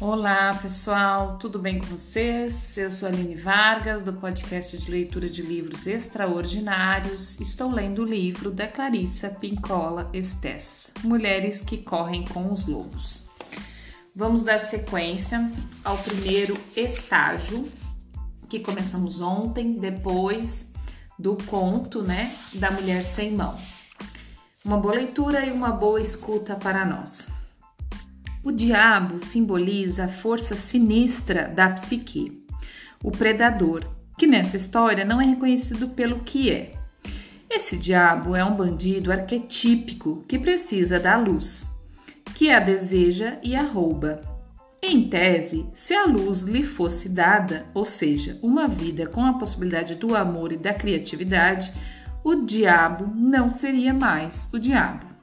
Olá pessoal, tudo bem com vocês? Eu sou Aline Vargas, do podcast de leitura de livros extraordinários. Estou lendo o livro da Clarissa Pincola Estes, Mulheres que Correm com os Lobos. Vamos dar sequência ao primeiro estágio que começamos ontem, depois do conto, né, da Mulher Sem Mãos. Uma boa leitura e uma boa escuta para nós. O diabo simboliza a força sinistra da psique, o predador, que nessa história não é reconhecido pelo que é. Esse diabo é um bandido arquetípico que precisa da luz, que a deseja e a rouba. Em tese, se a luz lhe fosse dada, ou seja, uma vida com a possibilidade do amor e da criatividade, o diabo não seria mais o diabo.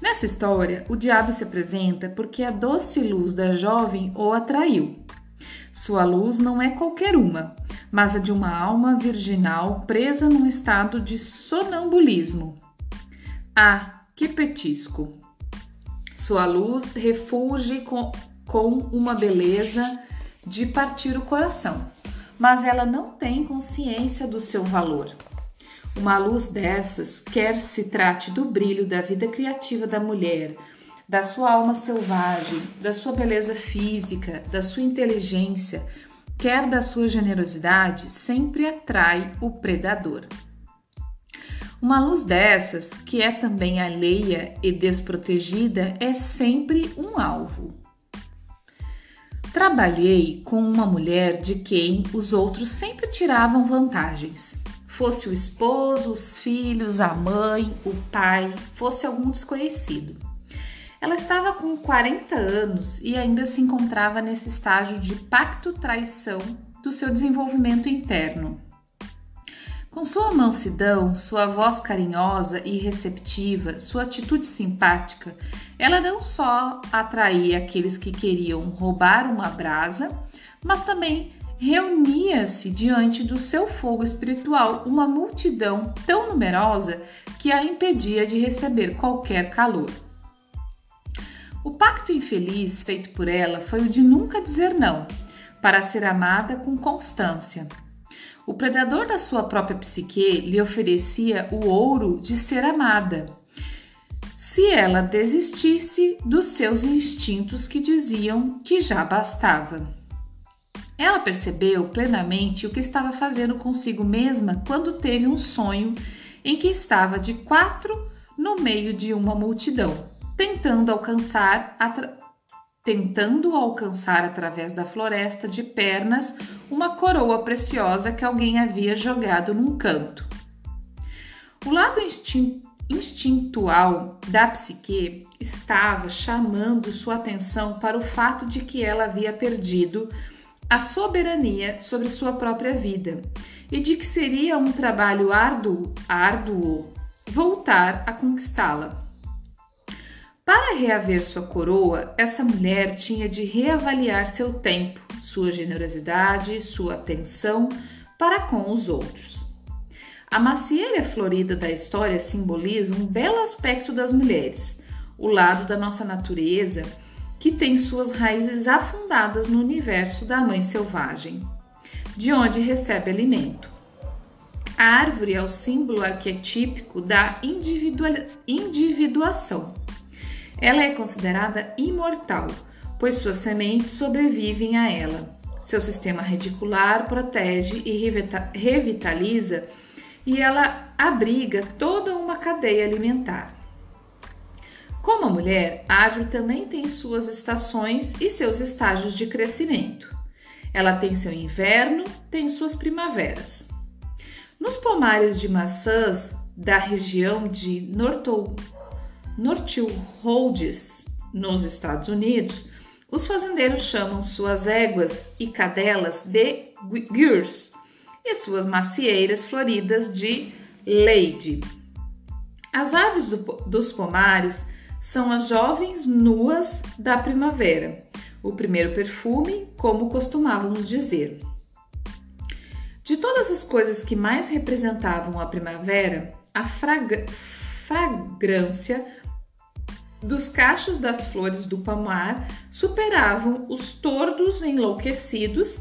Nessa história, o diabo se apresenta porque a doce luz da jovem o atraiu. Sua luz não é qualquer uma, mas a de uma alma virginal presa num estado de sonambulismo. Ah, que petisco! Sua luz refulge com, com uma beleza de partir o coração, mas ela não tem consciência do seu valor. Uma luz dessas, quer se trate do brilho da vida criativa da mulher, da sua alma selvagem, da sua beleza física, da sua inteligência, quer da sua generosidade, sempre atrai o predador. Uma luz dessas, que é também alheia e desprotegida, é sempre um alvo. Trabalhei com uma mulher de quem os outros sempre tiravam vantagens fosse o esposo, os filhos, a mãe, o pai, fosse algum desconhecido. Ela estava com 40 anos e ainda se encontrava nesse estágio de pacto-traição do seu desenvolvimento interno. Com sua mansidão, sua voz carinhosa e receptiva, sua atitude simpática, ela não só atraía aqueles que queriam roubar uma brasa, mas também reunia-se diante do seu fogo espiritual uma multidão tão numerosa que a impedia de receber qualquer calor. O pacto infeliz feito por ela foi o de nunca dizer não, para ser amada com constância. O predador da sua própria psique lhe oferecia o ouro de ser amada, se ela desistisse dos seus instintos que diziam que já bastava. Ela percebeu plenamente o que estava fazendo consigo mesma quando teve um sonho em que estava de quatro no meio de uma multidão, tentando alcançar tentando alcançar através da floresta de pernas uma coroa preciosa que alguém havia jogado num canto. O lado instintual da psique estava chamando sua atenção para o fato de que ela havia perdido a soberania sobre sua própria vida e de que seria um trabalho árduo, árduo voltar a conquistá-la. Para reaver sua coroa, essa mulher tinha de reavaliar seu tempo, sua generosidade, sua atenção para com os outros. A macieira florida da história simboliza um belo aspecto das mulheres, o lado da nossa natureza que tem suas raízes afundadas no universo da mãe selvagem, de onde recebe alimento. A árvore é o símbolo arquetípico da individuação. Ela é considerada imortal, pois suas sementes sobrevivem a ela. Seu sistema radicular protege e revitaliza e ela abriga toda uma cadeia alimentar. Como a mulher, a árvore também tem suas estações e seus estágios de crescimento. Ela tem seu inverno, tem suas primaveras. Nos pomares de maçãs da região de Rhodes, nos Estados Unidos, os fazendeiros chamam suas éguas e cadelas de Gurs e suas macieiras floridas de Lady. As aves do, dos pomares são as jovens nuas da primavera, o primeiro perfume, como costumávamos dizer. De todas as coisas que mais representavam a primavera, a fragrância dos cachos das flores do pomar superavam os tordos enlouquecidos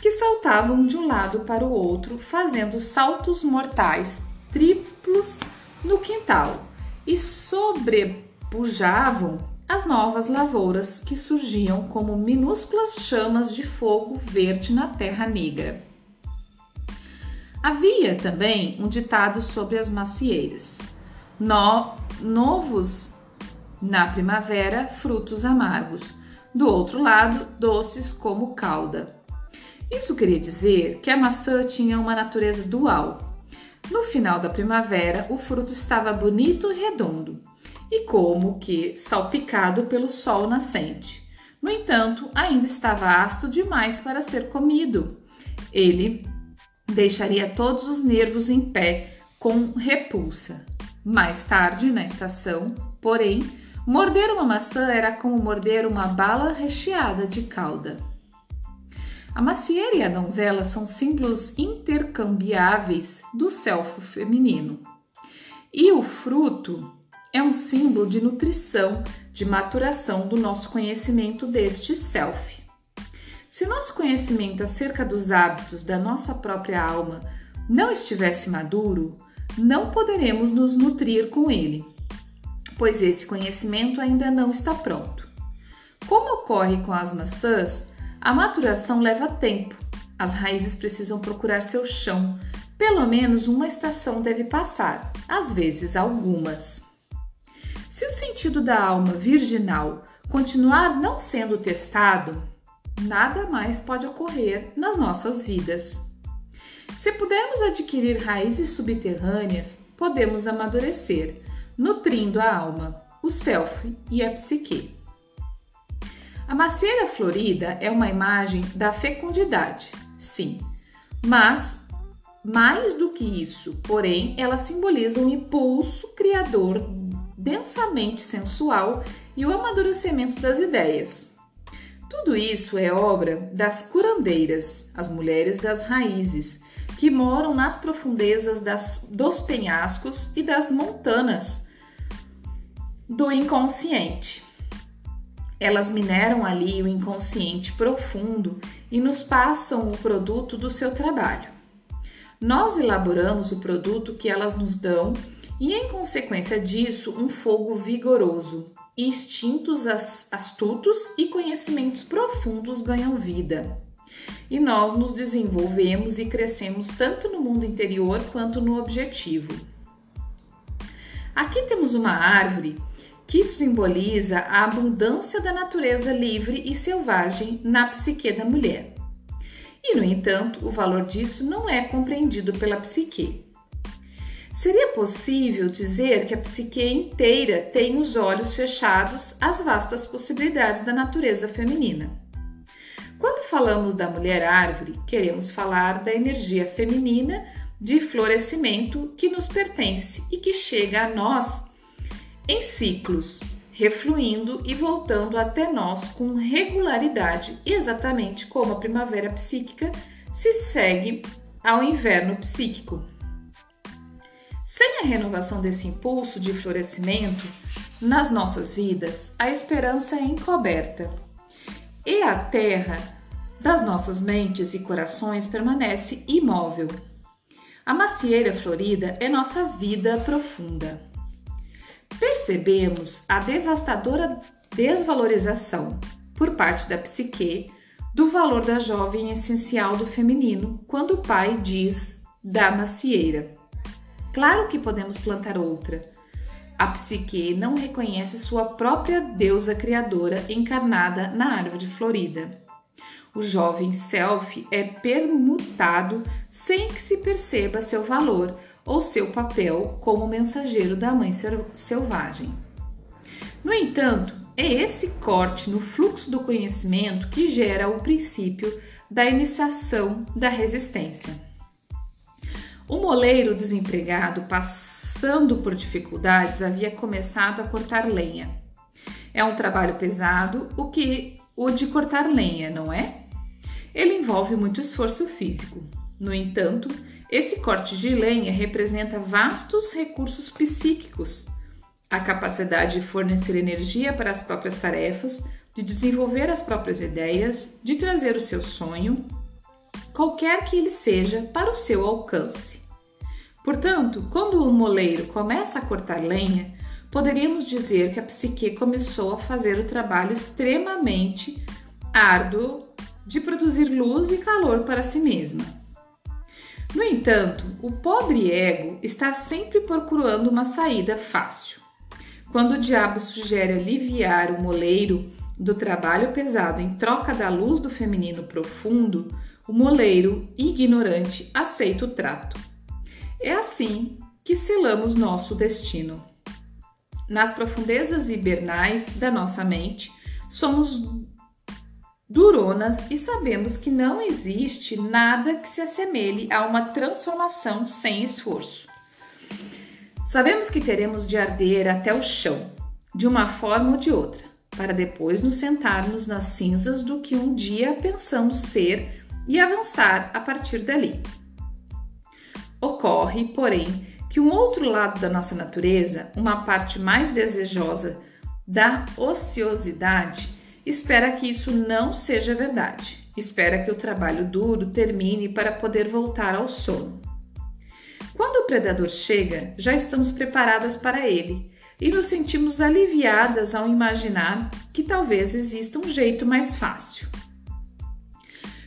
que saltavam de um lado para o outro, fazendo saltos mortais triplos no quintal e sobrepujavam as novas lavouras que surgiam como minúsculas chamas de fogo verde na terra negra. Havia também um ditado sobre as macieiras: no, novos na primavera, frutos amargos, do outro lado, doces como calda. Isso queria dizer que a maçã tinha uma natureza dual. No final da primavera, o fruto estava bonito e redondo, e como que salpicado pelo sol nascente. No entanto, ainda estava ácido demais para ser comido. Ele deixaria todos os nervos em pé com repulsa. Mais tarde, na estação, porém, morder uma maçã era como morder uma bala recheada de calda. A macieira e a donzela são símbolos intercambiáveis do self feminino. E o fruto é um símbolo de nutrição, de maturação do nosso conhecimento deste self. Se nosso conhecimento acerca dos hábitos da nossa própria alma não estivesse maduro, não poderemos nos nutrir com ele, pois esse conhecimento ainda não está pronto. Como ocorre com as maçãs, a maturação leva tempo. As raízes precisam procurar seu chão. Pelo menos uma estação deve passar, às vezes algumas. Se o sentido da alma virginal continuar não sendo testado, nada mais pode ocorrer nas nossas vidas. Se pudermos adquirir raízes subterrâneas, podemos amadurecer, nutrindo a alma, o self e a psique. A macieira florida é uma imagem da fecundidade, sim, mas mais do que isso, porém, ela simboliza um impulso criador densamente sensual e o amadurecimento das ideias. Tudo isso é obra das curandeiras, as mulheres das raízes, que moram nas profundezas das, dos penhascos e das montanas do inconsciente. Elas mineram ali o inconsciente profundo e nos passam o produto do seu trabalho. Nós elaboramos o produto que elas nos dão e, em consequência disso, um fogo vigoroso. Instintos astutos e conhecimentos profundos ganham vida. E nós nos desenvolvemos e crescemos tanto no mundo interior quanto no objetivo. Aqui temos uma árvore que simboliza a abundância da natureza livre e selvagem na psique da mulher. E, no entanto, o valor disso não é compreendido pela psique. Seria possível dizer que a psique inteira tem os olhos fechados às vastas possibilidades da natureza feminina. Quando falamos da mulher árvore, queremos falar da energia feminina de florescimento que nos pertence e que chega a nós em ciclos, refluindo e voltando até nós com regularidade, exatamente como a primavera psíquica se segue ao inverno psíquico. Sem a renovação desse impulso de florescimento nas nossas vidas, a esperança é encoberta e a terra das nossas mentes e corações permanece imóvel. A macieira florida é nossa vida profunda. Percebemos a devastadora desvalorização por parte da psique do valor da jovem essencial do feminino quando o pai diz da macieira. Claro que podemos plantar outra. A psique não reconhece sua própria deusa criadora encarnada na árvore florida. O jovem self é permutado sem que se perceba seu valor ou seu papel como mensageiro da mãe selvagem. No entanto, é esse corte no fluxo do conhecimento que gera o princípio da iniciação da resistência. O moleiro desempregado, passando por dificuldades, havia começado a cortar lenha. É um trabalho pesado, o que o de cortar lenha, não é? Ele envolve muito esforço físico. No entanto, esse corte de lenha representa vastos recursos psíquicos. a capacidade de fornecer energia para as próprias tarefas, de desenvolver as próprias ideias, de trazer o seu sonho, qualquer que ele seja, para o seu alcance. Portanto, quando o moleiro começa a cortar lenha, poderíamos dizer que a psique começou a fazer o trabalho extremamente árduo de produzir luz e calor para si mesma. No entanto, o pobre ego está sempre procurando uma saída fácil. Quando o diabo sugere aliviar o moleiro do trabalho pesado em troca da luz do feminino profundo, o moleiro ignorante aceita o trato. É assim que selamos nosso destino. Nas profundezas hibernais da nossa mente, somos duronas e sabemos que não existe nada que se assemelhe a uma transformação sem esforço. Sabemos que teremos de arder até o chão, de uma forma ou de outra, para depois nos sentarmos nas cinzas do que um dia pensamos ser e avançar a partir dali. Ocorre, porém, que um outro lado da nossa natureza, uma parte mais desejosa da ociosidade, espera que isso não seja verdade. Espera que o trabalho duro termine para poder voltar ao sono. Quando o predador chega, já estamos preparadas para ele e nos sentimos aliviadas ao imaginar que talvez exista um jeito mais fácil.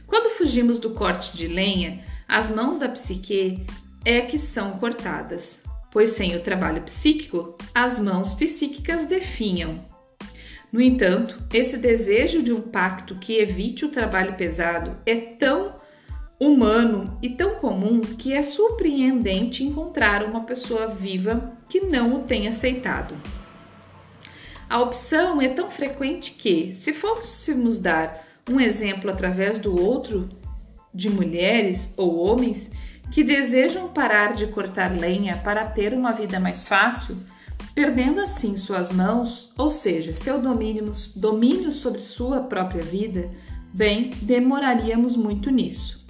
Quando fugimos do corte de lenha, as mãos da psique é que são cortadas, pois sem o trabalho psíquico, as mãos psíquicas definham. No entanto, esse desejo de um pacto que evite o trabalho pesado é tão humano e tão comum que é surpreendente encontrar uma pessoa viva que não o tenha aceitado. A opção é tão frequente que, se fôssemos dar um exemplo através do outro de mulheres ou homens que desejam parar de cortar lenha para ter uma vida mais fácil, perdendo assim suas mãos, ou seja, seu domínio, domínio sobre sua própria vida, bem, demoraríamos muito nisso.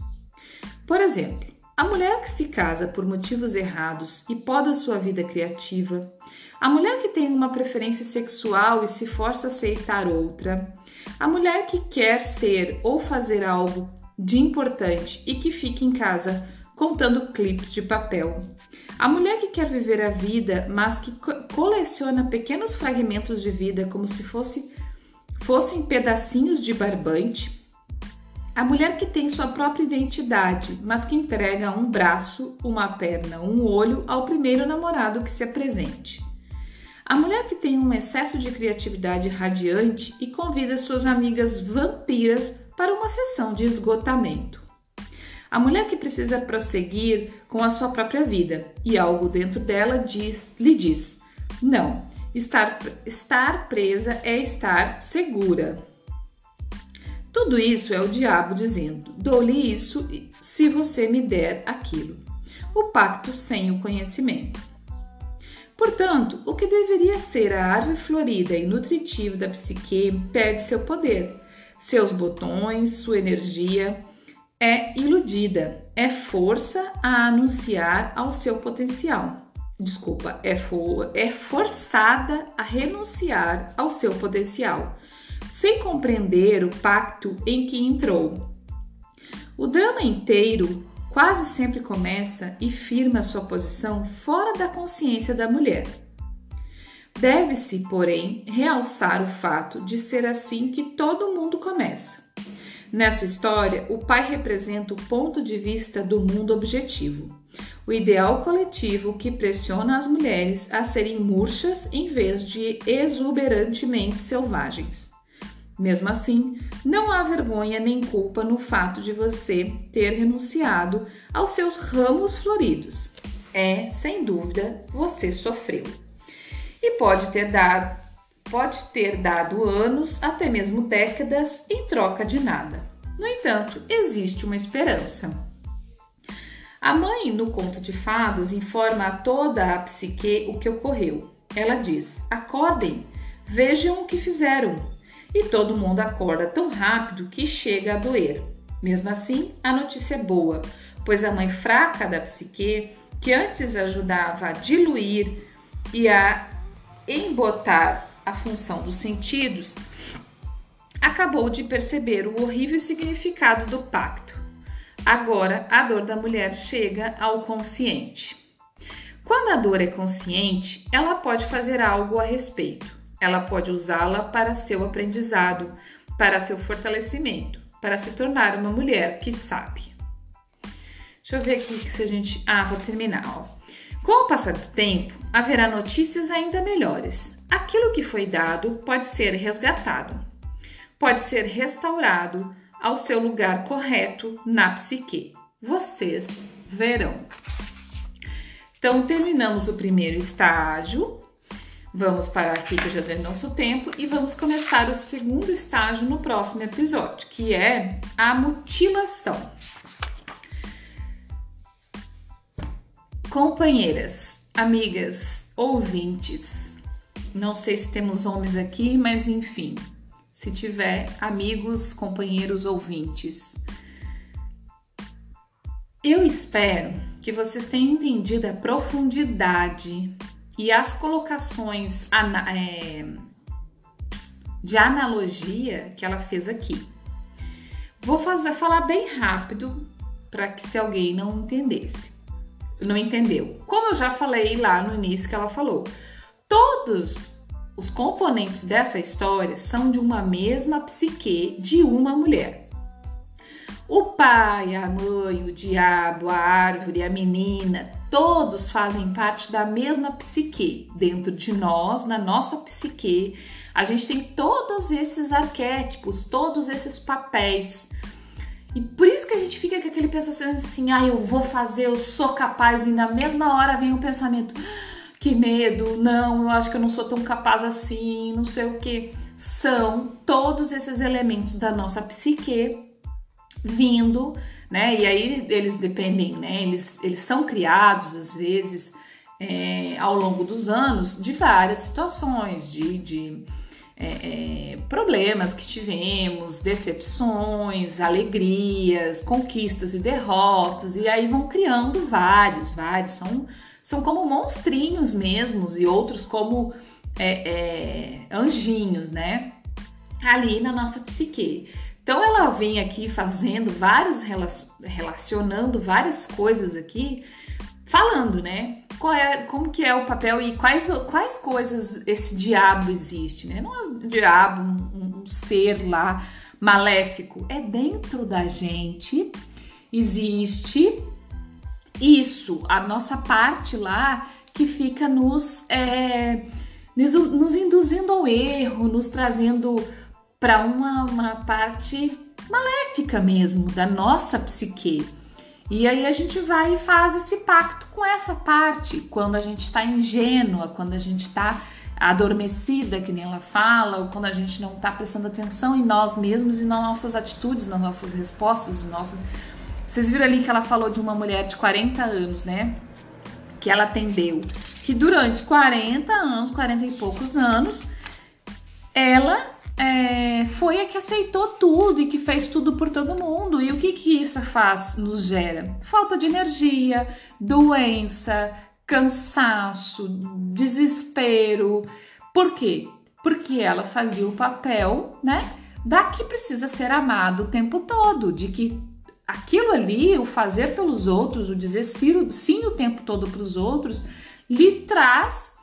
Por exemplo, a mulher que se casa por motivos errados e poda sua vida criativa, a mulher que tem uma preferência sexual e se força a aceitar outra, a mulher que quer ser ou fazer algo de importante e que fica em casa contando clipes de papel. A mulher que quer viver a vida, mas que coleciona pequenos fragmentos de vida como se fosse, fossem pedacinhos de barbante a mulher que tem sua própria identidade, mas que entrega um braço, uma perna, um olho ao primeiro namorado que se apresente. A mulher que tem um excesso de criatividade radiante e convida suas amigas vampiras para uma sessão de esgotamento. A mulher que precisa prosseguir com a sua própria vida e algo dentro dela diz, lhe diz: não, estar, estar presa é estar segura. Tudo isso é o diabo dizendo: dou-lhe isso se você me der aquilo. O pacto sem o conhecimento. Portanto, o que deveria ser a árvore florida e nutritiva da psique perde seu poder, seus botões, sua energia é iludida, é força a anunciar ao seu potencial. Desculpa, é, for, é forçada a renunciar ao seu potencial sem compreender o pacto em que entrou. O drama inteiro quase sempre começa e firma sua posição fora da consciência da mulher. Deve-se, porém, realçar o fato de ser assim que todo mundo começa. Nessa história, o pai representa o ponto de vista do mundo objetivo, o ideal coletivo que pressiona as mulheres a serem murchas em vez de exuberantemente selvagens. Mesmo assim, não há vergonha nem culpa no fato de você ter renunciado aos seus ramos floridos. É, sem dúvida, você sofreu. E pode ter dado, pode ter dado anos, até mesmo décadas, em troca de nada. No entanto, existe uma esperança. A mãe, no conto de fadas, informa a toda a psique o que ocorreu. Ela diz: Acordem, vejam o que fizeram e todo mundo acorda tão rápido que chega a doer. Mesmo assim, a notícia é boa, pois a mãe fraca da psique, que antes ajudava a diluir e a embotar a função dos sentidos, acabou de perceber o horrível significado do pacto. Agora a dor da mulher chega ao consciente. Quando a dor é consciente, ela pode fazer algo a respeito. Ela pode usá-la para seu aprendizado, para seu fortalecimento, para se tornar uma mulher que sabe. Deixa eu ver aqui se a gente. Ah, vou terminar. Ó. Com o passar do tempo, haverá notícias ainda melhores. Aquilo que foi dado pode ser resgatado, pode ser restaurado ao seu lugar correto na psique. Vocês verão. Então, terminamos o primeiro estágio. Vamos parar aqui que já deu nosso tempo e vamos começar o segundo estágio no próximo episódio, que é a mutilação. Companheiras, amigas, ouvintes, não sei se temos homens aqui, mas enfim, se tiver amigos, companheiros, ouvintes, eu espero que vocês tenham entendido a profundidade e as colocações é, de analogia que ela fez aqui. Vou fazer falar bem rápido para que se alguém não entendesse, não entendeu. Como eu já falei lá no início que ela falou, todos os componentes dessa história são de uma mesma psique de uma mulher. O pai, a mãe, o diabo, a árvore, a menina, todos fazem parte da mesma psique. Dentro de nós, na nossa psique, a gente tem todos esses arquétipos, todos esses papéis. E por isso que a gente fica com aquele pensamento assim: ah, eu vou fazer, eu sou capaz, e na mesma hora vem o pensamento: ah, que medo, não, eu acho que eu não sou tão capaz assim, não sei o que. São todos esses elementos da nossa psique vindo, né? E aí eles dependem, né? Eles, eles são criados às vezes é, ao longo dos anos de várias situações, de, de é, é, problemas que tivemos, decepções, alegrias, conquistas e derrotas, e aí vão criando vários, vários, são, são como monstrinhos mesmos e outros como é, é, anjinhos, né? Ali na nossa psique. Então ela vem aqui fazendo vários relacionando várias coisas aqui, falando, né? Qual é, como que é o papel e quais, quais coisas esse diabo existe, né? Não é um diabo, um, um ser lá maléfico, é dentro da gente existe isso, a nossa parte lá que fica nos, é, nos, nos induzindo ao erro, nos trazendo para uma, uma parte maléfica mesmo da nossa psique. E aí a gente vai e faz esse pacto com essa parte, quando a gente está ingênua, quando a gente está adormecida, que nem ela fala, ou quando a gente não está prestando atenção em nós mesmos e nas nossas atitudes, nas nossas respostas. Vocês viram ali que ela falou de uma mulher de 40 anos, né? Que ela atendeu. Que durante 40 anos, 40 e poucos anos, ela é, foi a que aceitou tudo e que fez tudo por todo mundo. E o que, que isso faz, nos gera? Falta de energia, doença, cansaço, desespero. Por quê? Porque ela fazia o papel, né? Da que precisa ser amado o tempo todo, de que aquilo ali, o fazer pelos outros, o dizer sim o tempo todo para os outros, lhe traz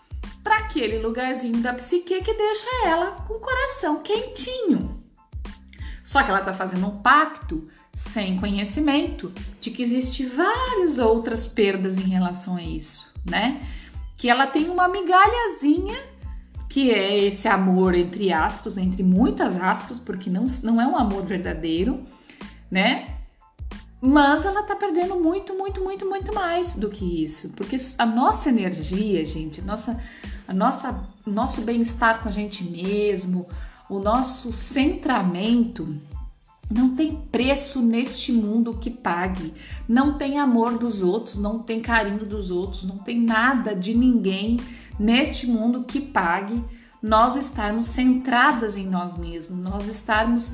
para aquele lugarzinho da psique que deixa ela com o coração quentinho. Só que ela está fazendo um pacto sem conhecimento de que existe várias outras perdas em relação a isso, né? Que ela tem uma migalhazinha que é esse amor entre aspas, entre muitas aspas, porque não, não é um amor verdadeiro, né? Mas ela tá perdendo muito, muito, muito, muito mais do que isso. Porque a nossa energia, gente, a nossa, a nossa, nosso bem-estar com a gente mesmo, o nosso centramento não tem preço neste mundo que pague. Não tem amor dos outros, não tem carinho dos outros, não tem nada de ninguém neste mundo que pague nós estarmos centradas em nós mesmos, nós estarmos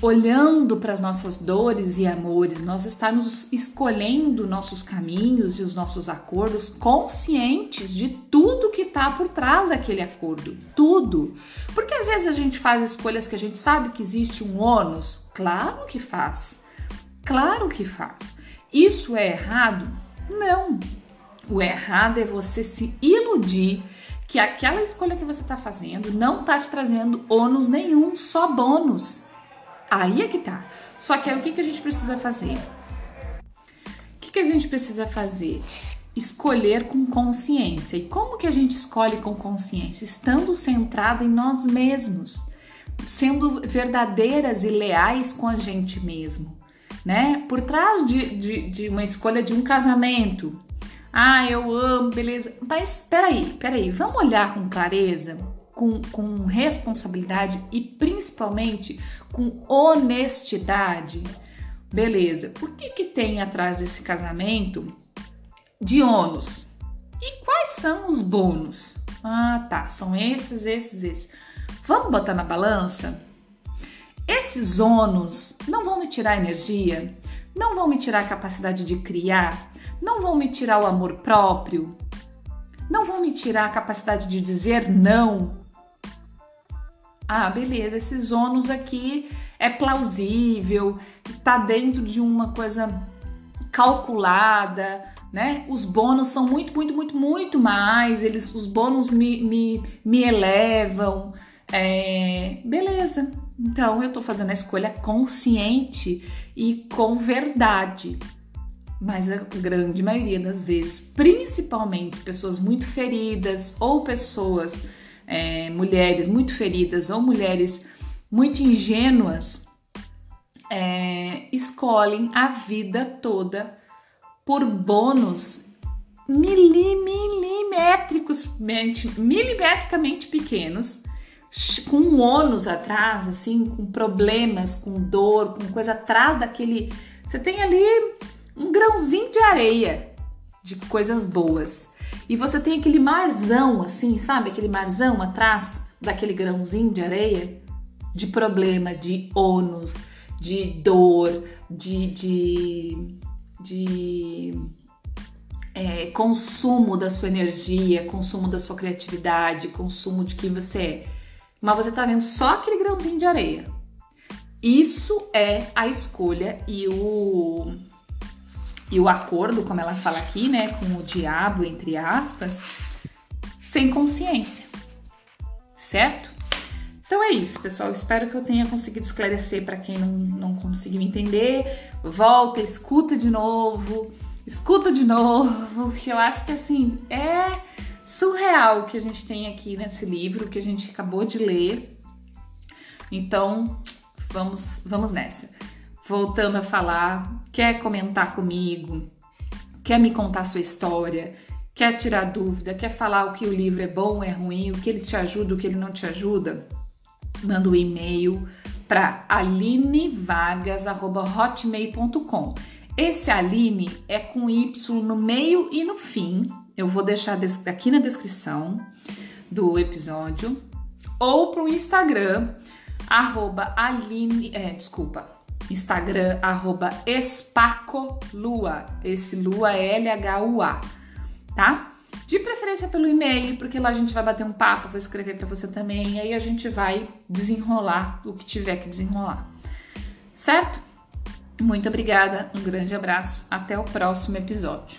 olhando para as nossas dores e amores, nós estarmos escolhendo nossos caminhos e os nossos acordos conscientes de tudo que está por trás daquele acordo, tudo. Porque às vezes a gente faz escolhas que a gente sabe que existe um ônus, claro que faz, claro que faz. Isso é errado? Não. O errado é você se iludir que aquela escolha que você está fazendo não está te trazendo ônus nenhum, só bônus. Aí é que tá. Só que aí o que, que a gente precisa fazer? O que, que a gente precisa fazer? Escolher com consciência. E como que a gente escolhe com consciência? Estando centrada em nós mesmos, sendo verdadeiras e leais com a gente mesmo, né? Por trás de, de, de uma escolha de um casamento, ah, eu amo, beleza. Mas peraí, peraí, vamos olhar com clareza com, com responsabilidade e principalmente com honestidade. Beleza, o que, que tem atrás desse casamento de ônus? E quais são os bônus? Ah, tá, são esses, esses, esses. Vamos botar na balança? Esses ônus não vão me tirar energia, não vão me tirar a capacidade de criar, não vão me tirar o amor próprio, não vão me tirar a capacidade de dizer não, ah, beleza, esses ônus aqui é plausível, tá dentro de uma coisa calculada, né? Os bônus são muito, muito, muito, muito mais, eles, os bônus me, me, me elevam. É, beleza, então eu tô fazendo a escolha consciente e com verdade. Mas a grande maioria das vezes, principalmente pessoas muito feridas ou pessoas é, mulheres muito feridas ou mulheres muito ingênuas é, escolhem a vida toda por bônus milimétricos, milimetricamente pequenos, com ônus atrás, assim, com problemas, com dor, com coisa atrás daquele. Você tem ali um grãozinho de areia de coisas boas. E você tem aquele marzão, assim, sabe? Aquele marzão atrás daquele grãozinho de areia de problema, de ônus, de dor, de, de, de é, consumo da sua energia, consumo da sua criatividade, consumo de quem você é. Mas você tá vendo só aquele grãozinho de areia. Isso é a escolha e o e o acordo, como ela fala aqui, né, com o diabo, entre aspas, sem consciência, certo? Então é isso, pessoal. Espero que eu tenha conseguido esclarecer para quem não, não conseguiu entender. Volta, escuta de novo, escuta de novo, que eu acho que assim é surreal o que a gente tem aqui nesse livro que a gente acabou de ler. Então, vamos, vamos nessa voltando a falar, quer comentar comigo, quer me contar sua história, quer tirar dúvida, quer falar o que o livro é bom, é ruim, o que ele te ajuda, o que ele não te ajuda, manda um e-mail para alinevagas@hotmail.com. Esse Aline é com Y no meio e no fim. Eu vou deixar aqui na descrição do episódio ou para o Instagram arroba Aline, é, desculpa, Instagram, arroba espacolua. Esse lua é L-H-U-A, tá? De preferência pelo e-mail, porque lá a gente vai bater um papo, vou escrever para você também, e aí a gente vai desenrolar o que tiver que desenrolar. Certo? Muito obrigada, um grande abraço, até o próximo episódio.